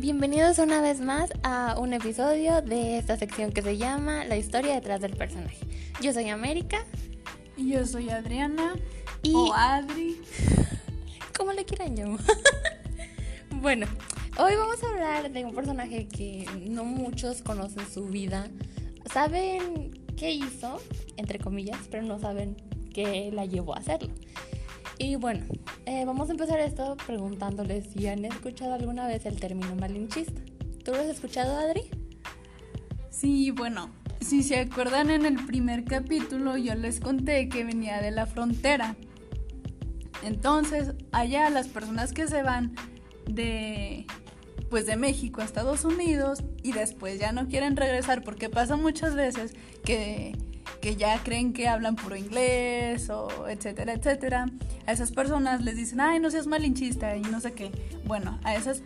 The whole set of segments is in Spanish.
Bienvenidos una vez más a un episodio de esta sección que se llama La historia detrás del personaje. Yo soy América. Y yo soy Adriana. Y... O Adri. Como le quieran llamar. bueno, hoy vamos a hablar de un personaje que no muchos conocen su vida. Saben qué hizo, entre comillas, pero no saben qué la llevó a hacerlo. Y bueno, eh, vamos a empezar esto preguntándoles si han escuchado alguna vez el término malinchista. ¿Tú lo has escuchado, Adri? Sí, bueno, si se acuerdan en el primer capítulo yo les conté que venía de la frontera. Entonces, allá las personas que se van de pues de México a Estados Unidos y después ya no quieren regresar porque pasa muchas veces que que ya creen que hablan puro inglés o etcétera, etcétera. A esas personas les dicen, ay, no seas malinchista y no sé qué. Bueno, a esas,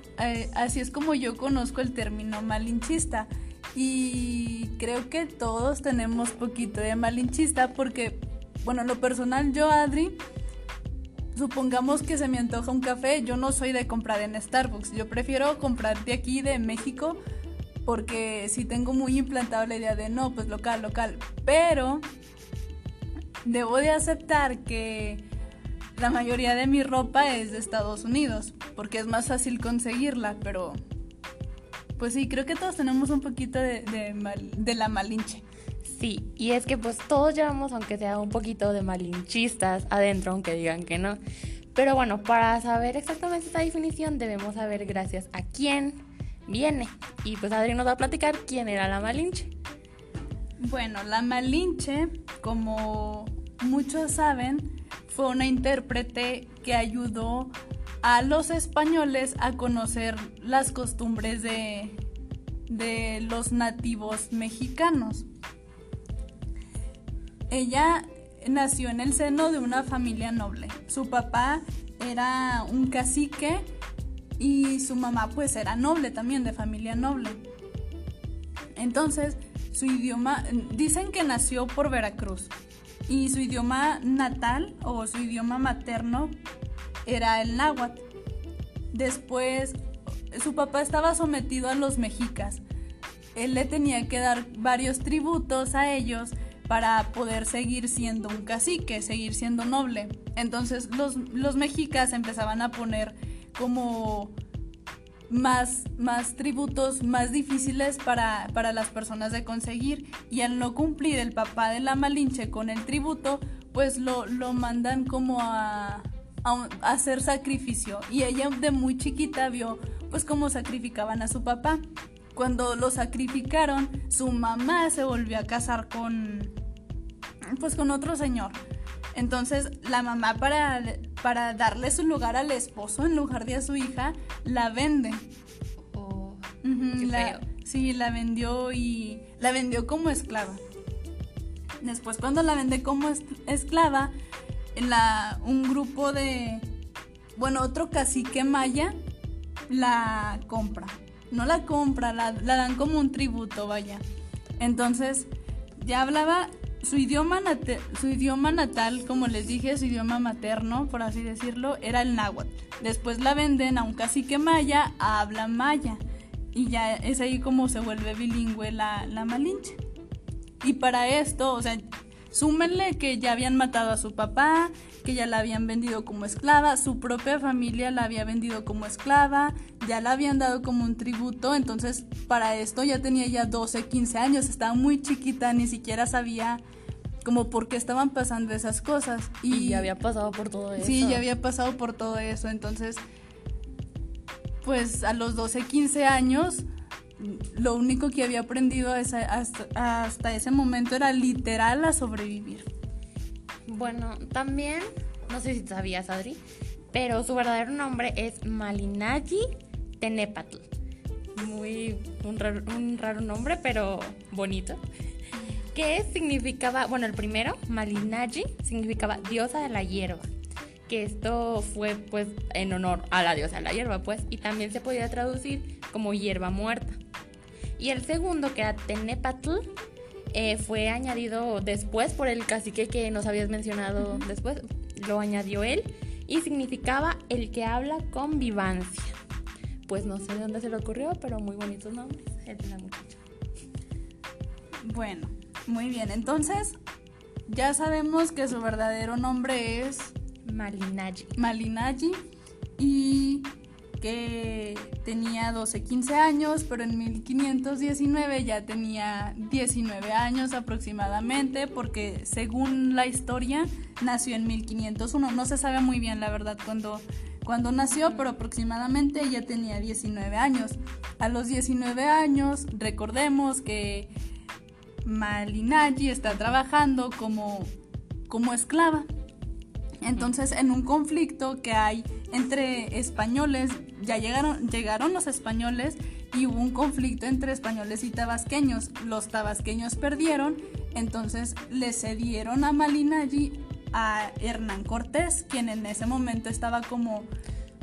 así es como yo conozco el término malinchista. Y creo que todos tenemos poquito de malinchista porque, bueno, lo personal yo, Adri, supongamos que se me antoja un café, yo no soy de comprar en Starbucks, yo prefiero comprar de aquí, de México, porque sí tengo muy implantado la idea de no, pues local, local, pero debo de aceptar que la mayoría de mi ropa es de Estados Unidos, porque es más fácil conseguirla, pero pues sí, creo que todos tenemos un poquito de, de, la malinche. Sí, y es que pues todos llevamos, aunque sea un poquito de malinchistas adentro, aunque digan que no. Pero bueno, para saber exactamente esta definición debemos saber gracias a quién viene. Y pues Adri nos va a platicar quién era la Malinche. Bueno, la Malinche, como muchos saben, fue una intérprete que ayudó a los españoles a conocer las costumbres de, de los nativos mexicanos. Ella nació en el seno de una familia noble. Su papá era un cacique y su mamá pues era noble también, de familia noble. Entonces, su idioma, dicen que nació por Veracruz y su idioma natal o su idioma materno era el náhuatl. Después, su papá estaba sometido a los mexicas. Él le tenía que dar varios tributos a ellos para poder seguir siendo un cacique, seguir siendo noble. Entonces los, los mexicas empezaban a poner como más, más tributos más difíciles para, las personas de conseguir y al no cumplir el papá de la Malinche con el tributo, pues lo, lo mandan como a, a, hacer sacrificio y ella de muy chiquita vio pues cómo sacrificaban a su papá. Cuando lo sacrificaron, su mamá se volvió a casar con pues con otro señor. Entonces la mamá para, para darle su lugar al esposo en lugar de a su hija, la vende. Oh, sí, la vendió y la vendió como esclava. Después cuando la vende como esclava, la, un grupo de, bueno, otro cacique maya la compra. No la compra, la, la dan como un tributo, vaya. Entonces, ya hablaba su idioma, su idioma natal, como les dije, su idioma materno, por así decirlo, era el náhuatl. Después la venden a un cacique maya, habla maya. Y ya es ahí como se vuelve bilingüe la, la malinche. Y para esto, o sea, súmenle que ya habían matado a su papá, que ya la habían vendido como esclava, su propia familia la había vendido como esclava, ya la habían dado como un tributo, entonces para esto ya tenía ya 12, 15 años, estaba muy chiquita, ni siquiera sabía como por qué estaban pasando esas cosas. Y, ya había pasado por todo eso. Sí, ya había pasado por todo eso. Entonces, pues a los 12, 15 años, lo único que había aprendido hasta, ese momento era literal a sobrevivir. Bueno, también, no sé si sabías, Adri, pero su verdadero nombre es Malinaji Tenepatl. Muy un un raro nombre, pero bonito que significaba, bueno, el primero, Malinaji, significaba diosa de la hierba, que esto fue pues en honor a la diosa de la hierba, pues, y también se podía traducir como hierba muerta. Y el segundo, que era Tenepatl, eh, fue añadido después por el cacique que nos habías mencionado después, lo añadió él, y significaba el que habla con vivancia. pues no sé de dónde se le ocurrió, pero muy bonitos nombres, el de la muchacha. Bueno, muy bien. Entonces, ya sabemos que su verdadero nombre es Malinaji. Malinaji y que tenía 12, 15 años, pero en 1519 ya tenía 19 años aproximadamente, porque según la historia nació en 1501. No se sabe muy bien la verdad cuando, cuando nació, pero aproximadamente ya tenía 19 años. A los 19 años, recordemos que Malinaji está trabajando como, como esclava. Entonces, en un conflicto que hay entre españoles, ya llegaron, llegaron los españoles y hubo un conflicto entre españoles y tabasqueños. Los tabasqueños perdieron, entonces le cedieron a Malinaji a Hernán Cortés, quien en ese momento estaba como...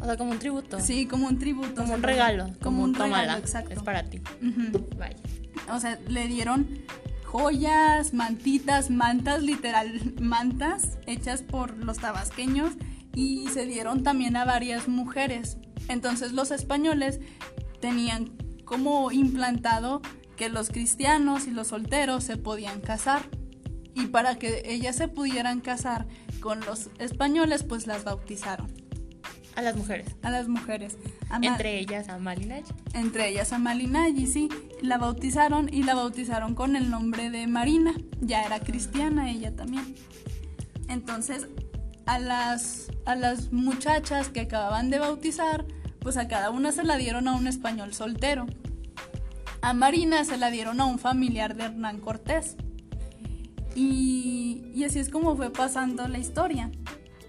O sea, como un tributo. Sí, como un tributo. Como o sea, un regalo. Como, un tómala, regalo, exacto. Es para ti. Vaya. O sea, le dieron joyas, mantitas, mantas, literal, mantas hechas por los tabasqueños y se dieron también a varias mujeres. Entonces los españoles tenían como implantado que los cristianos y los solteros se podían casar. Y para que ellas se pudieran casar con los españoles, pues las bautizaron A las mujeres. a las mujeres. A Entre ellas a Malinaji. entre ellas a Malinaji, sí, la bautizaron y la bautizaron con el nombre de Marina, ya era cristiana ella también. Entonces, a las, a las muchachas que acababan de bautizar, pues a cada una se la dieron a un español soltero. A Marina se la dieron a un familiar de Hernán Cortés. Y, y así es como fue pasando la historia.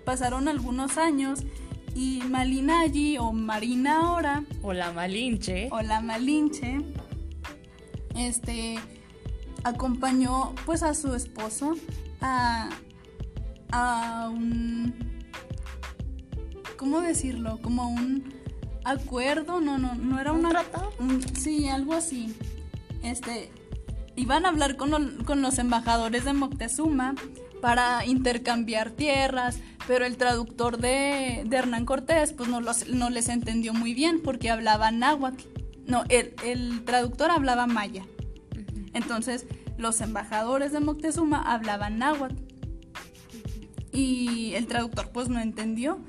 Pasaron algunos años y Malinaji o Marina ahora O la Malinche. o la Malinche, este, acompañó pues a su esposo a, a un, ¿cómo decirlo? Como un acuerdo, no, no, no era ¿Un una... tratado? un- sí, algo así. Este, iban a hablar con, lo- con los embajadores de Moctezuma para intercambiar tierras, pero el traductor de, de Hernán Cortés pues no, los- no les entendió muy bien porque hablaba náhuatl. No, el, el traductor hablaba maya. Entonces los embajadores de Moctezuma hablaban náhuatl. Y el traductor pues no entendió.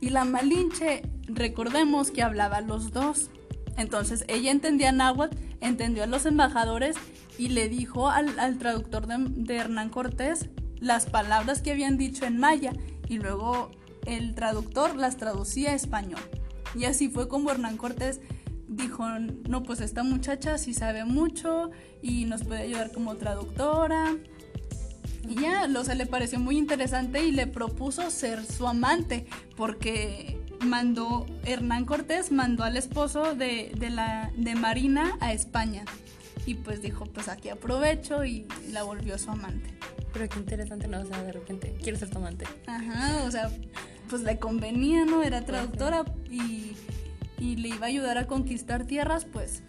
Y la Malinche, recordemos que hablaba los dos. Entonces ella entendía náhuatl, entendió a los embajadores y le dijo al, al traductor de, de Hernán Cortés las palabras que habían dicho en maya y luego el traductor las traducía a español. Y así fue como Hernán Cortés dijo, no, pues esta muchacha sí sabe mucho y nos puede ayudar como traductora. Y ya, o sea, le pareció muy interesante y le propuso ser su amante, porque mandó, Hernán Cortés mandó al esposo de, de la, de Marina a España. Y pues dijo, pues aquí aprovecho y la volvió su amante. Pero qué interesante, ¿no? O sea, de repente, quiero ser tu amante. Ajá, o sea, pues le convenía, ¿no? Era traductora y, y le iba a ayudar a conquistar tierras, pues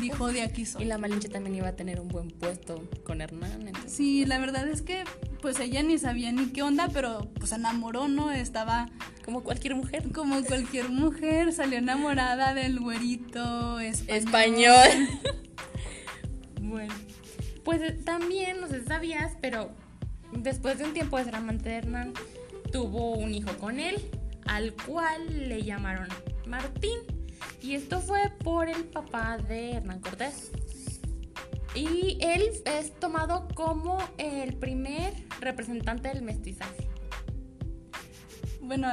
dijo de aquí soy. Y la Malinche también iba a tener un buen puesto con Hernán. Entonces, Sí, la verdad es que pues ella ni sabía ni qué onda, pero pues enamoró, ¿no? Estaba como cualquier mujer. como cualquier mujer, salió enamorada del güerito español. Español. bueno. Pues eh, también, no sé sabías, pero después de un tiempo de ser amante de Hernán, tuvo un hijo con él, al cual le llamaron Martín. Y esto fue por el papá de Hernán Cortés. Y él es tomado como el primer representante del mestizaje. Bueno,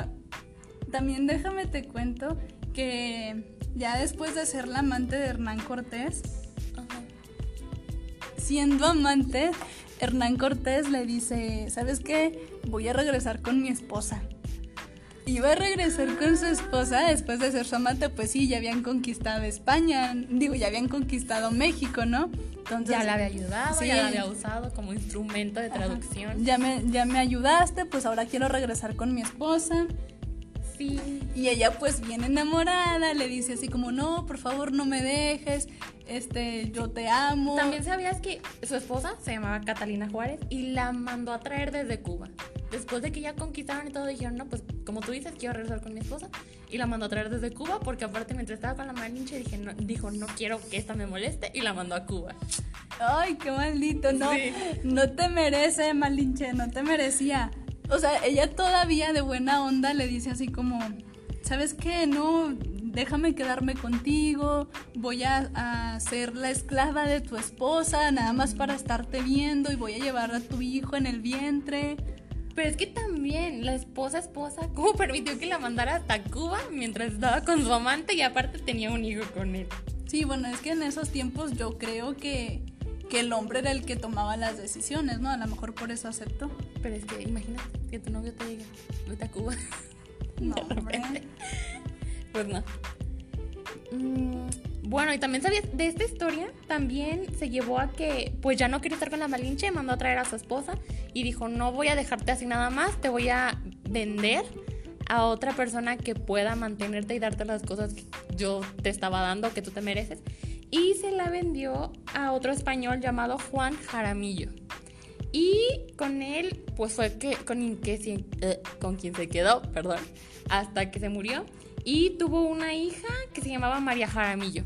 también déjame te cuento que ya después de ser la amante de Hernán Cortés. Siendo amante, Hernán Cortés le dice, ¿sabes qué? Voy a regresar con mi esposa. Iba a regresar con su esposa después de ser su amante, pues sí, ya habían conquistado España, digo, ya habían conquistado México, ¿no? Entonces, Ya la había ayudado, Sí. ya la había usado como instrumento de traducción. ya me, ya me ayudaste, pues ahora quiero regresar con mi esposa. Sí. Y ella pues bien enamorada, le dice así como, no, por favor no me dejes, este, yo te amo. También sabías que su esposa se llamaba Catalina Juárez y la mandó a traer desde Cuba. Después de que ya conquistaron y todo, dijeron, no, pues como tú dices, quiero regresar con mi esposa. Y la mandó a traer desde Cuba porque aparte mientras estaba con la Malinche dije, no, dijo, no quiero que esta me moleste y la mandó a Cuba. Ay, qué maldito, no, no te merece, Malinche, no te merecía. O sea, ella todavía de buena onda le dice así como, ¿sabes qué? No, déjame quedarme contigo, voy a, a, ser la esclava de tu esposa, nada más para estarte viendo y voy a llevar a tu hijo en el vientre. Pero es que también la esposa esposa, ¿cómo permitió que la mandara hasta Cuba mientras estaba con su amante y aparte tenía un hijo con él? Sí, bueno, es que en esos tiempos yo creo que, que el hombre era el que tomaba las decisiones, ¿no? A lo mejor por eso aceptó. Pero es que imagínate que tu novio te diga, vete a Cuba. No, hombre. Pues no. Mm, bueno, y también sabías, de esta historia también se llevó a que pues ya no quería estar con la Malinche, mandó a traer a su esposa y dijo, no voy a dejarte así nada más, te voy a vender a otra persona que pueda mantenerte y darte las cosas que yo te estaba dando, que tú te mereces. Y se la vendió a otro español llamado Juan Jaramillo. Y con él, pues fue que, con, que, eh, con quien se quedó, perdón, hasta que se murió. Y tuvo una hija que se llamaba María Jaramillo.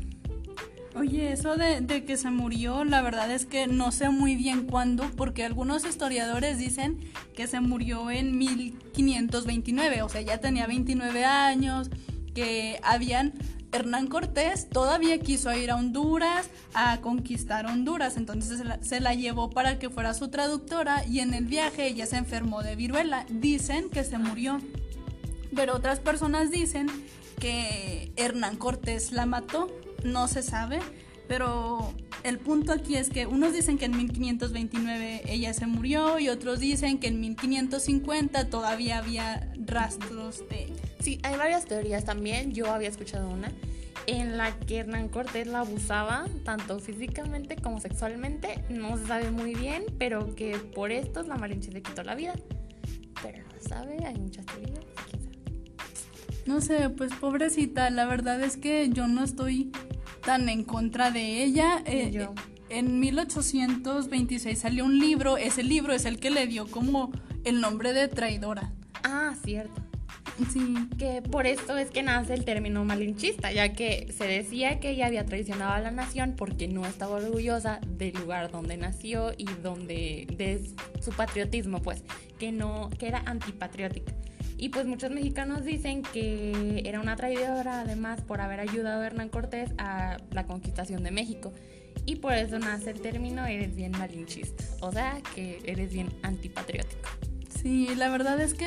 Oye, eso de, que se murió, la verdad es que no sé muy bien cuándo, porque algunos historiadores dicen que se murió en 1529, o sea, ya tenía 29 años, que habían... Hernán Cortés todavía quiso ir a Honduras a conquistar Honduras, entonces se la, se la llevó para que fuera su traductora y en el viaje ella se enfermó de viruela. Dicen que se murió, pero otras personas dicen que Hernán Cortés la mató no se sabe, pero el punto aquí es que unos dicen que en 1529 ella se murió y otros dicen que en 1550 todavía había rastros de... Sí, hay varias teorías también, yo había escuchado una en la que Hernán Cortés la abusaba tanto físicamente como sexualmente, no se sabe muy bien, pero que por esto la Malinche le quitó la vida. Pero no sabe, hay muchas teorías. No sé, pues pobrecita, la verdad es que yo no estoy tan en contra de ella. Eh, yo. En 1826 salió un libro, ese libro es el que le dio como el nombre de traidora. Ah, cierto. Sí. Que por esto es que nace el término malinchista, ya que se decía que ella había traicionado a la nación porque no estaba orgullosa del lugar donde nació y donde de su patriotismo, pues, que no que era antipatriótica. Y pues muchos mexicanos dicen que era una traidora además por haber ayudado a Hernán Cortés a la conquistación de México. Y por eso nace el término eres bien malinchista, o sea que eres bien antipatriótico. Sí, la verdad es que,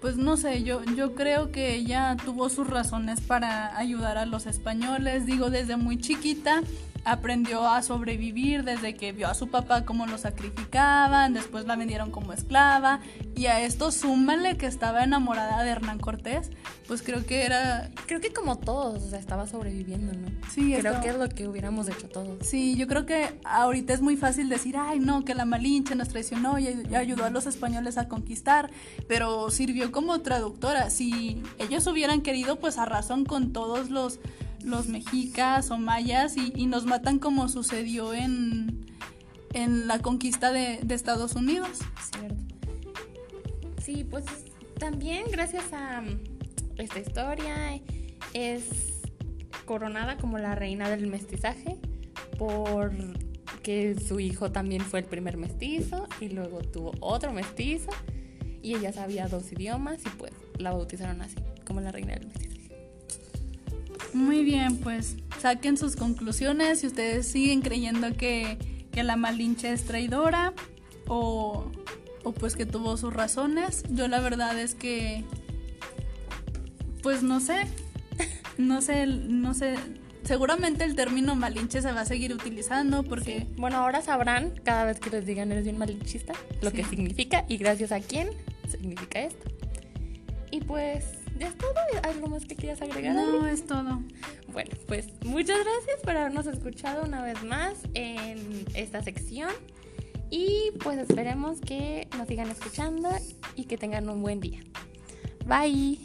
pues no sé, yo, yo creo que ella tuvo sus razones para ayudar a los españoles. Digo, desde muy chiquita aprendió a sobrevivir desde que vio a su papá cómo lo sacrificaban, después la vendieron como esclava y a esto súmale que estaba enamorada de Hernán Cortés, pues creo que era... Creo que como todos, o sea, estaba sobreviviendo, ¿no? Sí, Creo que es lo que hubiéramos hecho todos. Sí, yo creo que ahorita es muy fácil decir, ay, no, que la Malinche nos traicionó y, y ayudó a los españoles a conquistar, pero sirvió como traductora. Si ellos hubieran querido, pues a razón con todos los, los mexicas o mayas y, y nos matan como sucedió en, en la conquista de, de Estados Unidos. Cierto. Sí, pues también gracias a mm, esta historia es coronada como la reina del mestizaje por que su hijo también fue el primer mestizo y luego tuvo otro mestizo y ella sabía dos idiomas y pues la bautizaron así como la reina del mestizaje. Muy bien, pues saquen sus conclusiones si ustedes siguen creyendo que, que la Malinche es traidora o, o pues que tuvo sus razones. Yo la verdad es que, pues no sé, no sé, no sé. Seguramente el término Malinche se va a seguir utilizando porque... Bueno, ahora sabrán cada vez que les digan eres bien malinchista lo Sí. que significa y gracias a quién significa esto. Y pues, ¿ya es todo? ¿Algo más que quieras agregar? No, Adri? es todo. Bueno, pues muchas gracias por habernos escuchado una vez más en esta sección. Y pues esperemos que nos sigan escuchando y que tengan un buen día. Bye.